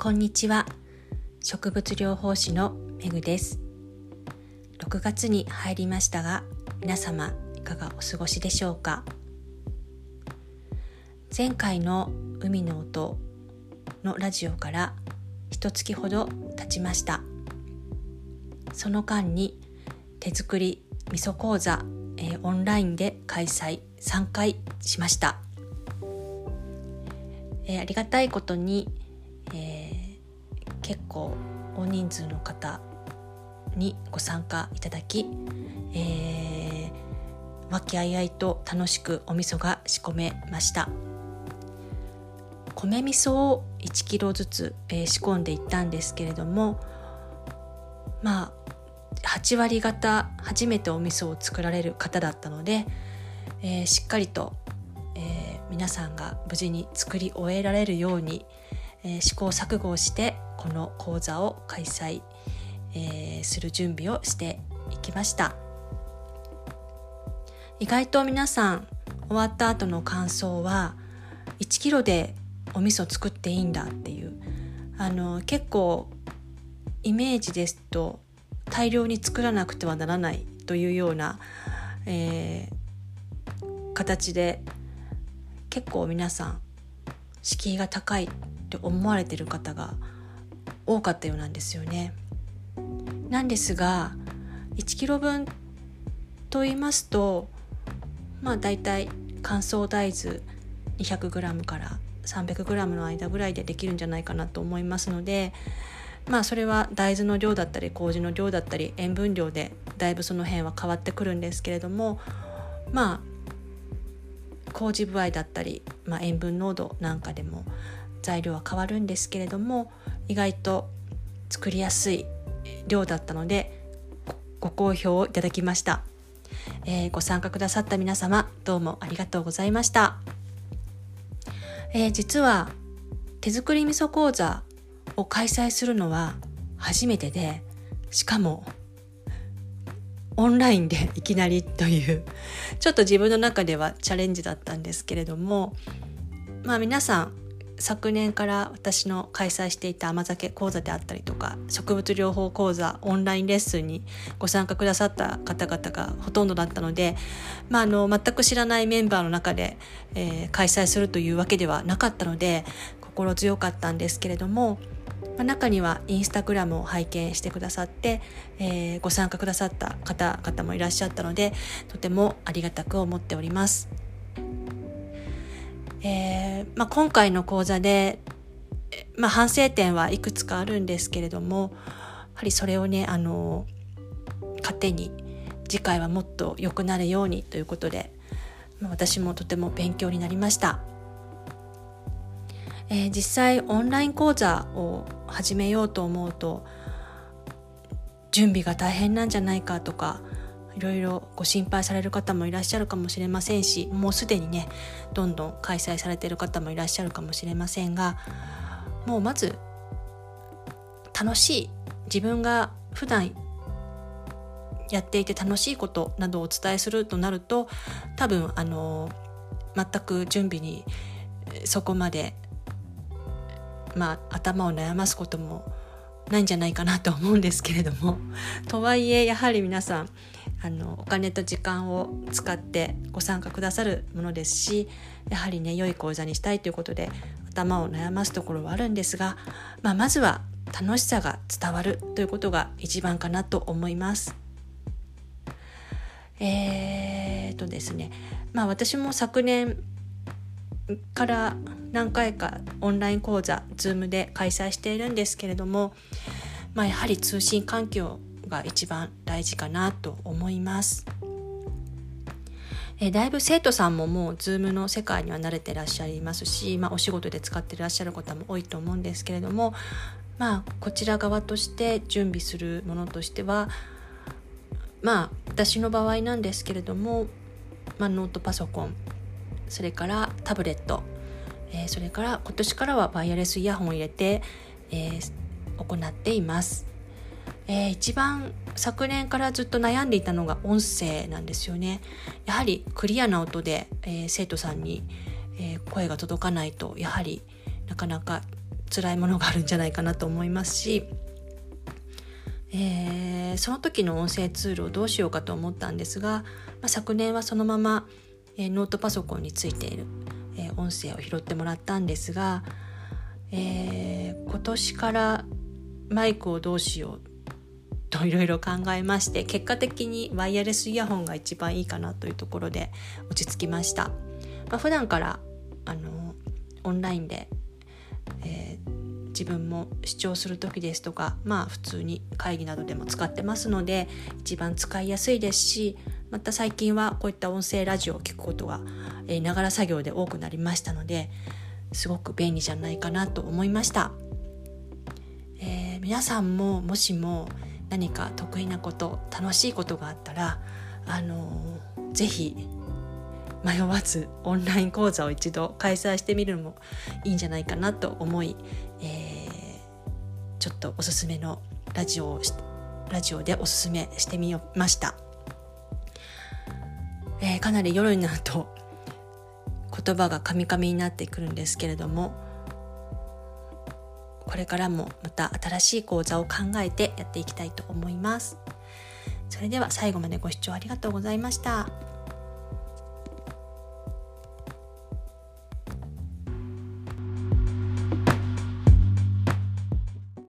こんにちは。植物療法士のめぐです。6月に入りましたが皆様いかがお過ごしでしょうか？前回の海の音のラジオから一月ほど経ちました。その間に手作り味噌講座、えー、オンラインで開催3回しました、えー、ありがたいことに、えー、結構大人数の方にご参加いただき、えー、和気あいあいと楽しくお味噌が仕込めました。米味噌を1キロずつ、えー、仕込んでいったんですけれどもまあ8割方初めてお味噌を作られる方だったので、えー、しっかりと、えー、皆さんが無事に作り終えられるように、えー、試行錯誤をしてこの講座を開催、えする準備をしていきました。意外と皆さん終わった後の感想は1キロでお味噌作っていいんだっていう。あの結構イメージですと大量に作らなくてはならないというような、えー、形で結構皆さん敷居が高いって思われてる方が多かったようなんですよね。なんですが1キロ分と言いますとまあ大体乾燥大豆 200g から 300g の間ぐらいでできるんじゃないかなと思いますのでまあそれは大豆の量だったり麹の量だったり塩分量でだいぶその辺は変わってくるんですけれどもまあ麹具合だったり、まあ、塩分濃度なんかでも材料は変わるんですけれども意外と作りやすい量だったのでご好評をいただきました、えー、ご参加くださった皆様どうもありがとうございました、えー、実は手作り味噌講座を開催するのは初めてでしかもオンラインでいきなりというちょっと自分の中ではチャレンジだったんですけれどもまあ皆さん昨年から私の開催していた甘酒講座であったりとか植物療法講座オンラインレッスンにご参加くださった方々がほとんどだったので、まあ、あの全く知らないメンバーの中で、えー、開催するというわけではなかったので心強かったんですけれどもまあ、中にはインスタグラムを拝見してくださって、えー、ご参加くださった方々もいらっしゃったのでとてもありがたく思っております。えーまあ、今回の講座で、まあ、反省点はいくつかあるんですけれどもやはりそれをねあの糧に次回はもっと良くなるようにということで、まあ、私もとても勉強になりました。えー、実際オンライン講座を始めようと思うと準備が大変なんじゃないかとかいろいろご心配される方もいらっしゃるかもしれませんしもうすでにねどんどん開催されている方もいらっしゃるかもしれませんがもうまず楽しい自分が普段やっていて楽しいことなどをお伝えするとなると多分あの全く準備にそこまでまあ、頭を悩ますこともないんじゃないかなと思うんですけれども。とはいえやはり皆さんあのお金と時間を使ってご参加くださるものですしやはりね良い講座にしたいということで頭を悩ますところはあるんですが、まあ、まずは楽しさが伝わるということが一番かなと思います。えー、とですねまあ私も昨年から何回かオンライン講座 Zoom で開催しているんですけれども、まあ、やはり通信環境が一番大事かなと思います。えだいぶ生徒さんももう Zoom の世界には慣れてらっしゃいますし、まあ、お仕事で使ってらっしゃる方も多いと思うんですけれども、まあ、こちら側として準備するものとしてはまあ私の場合なんですけれども、まあ、ノートパソコンそれからタブレット、えー、それから今年からはワイヤレスイヤホンを入れて、えー、行っています、えー、一番昨年からずっと悩んでいたのが音声なんですよね。やはりクリアな音で、え生徒さんに、え声が届かないとやはりなかなか辛いものがあるんじゃないかなと思いますし、え、その時の音声ツールをどうしようかと思ったんですが、まあ、昨年はそのまま、え、ノートパソコンについている、え、音声を拾ってもらったんですが、え、今年からマイクをどうしようといろいろ考えまして結果的にワイヤレスイヤホンが一番いいかなというところで落ち着きました、まあ、普段からあのオンラインで、えー、自分も視聴する時ですとかまあ普通に会議などでも使ってますので一番使いやすいですしまた最近はこういった音声ラジオを聞くことがながら作業で多くなりましたのですごく便利じゃないかなと思いました、えー、皆さんももしも何か得意なこと楽しいことがあったらあのー、ぜひ迷わずオンライン講座を一度開催してみるのもいいんじゃないかなと思い、えー、ちょっとおすすめのラジオをラジオでおすすめしてみました、えー、かなり夜になると言葉がカミカミになってくるんですけれどもこれからもまた新しい講座を考えてやっていきたいと思います。それでは最後までご視聴ありがとうございました。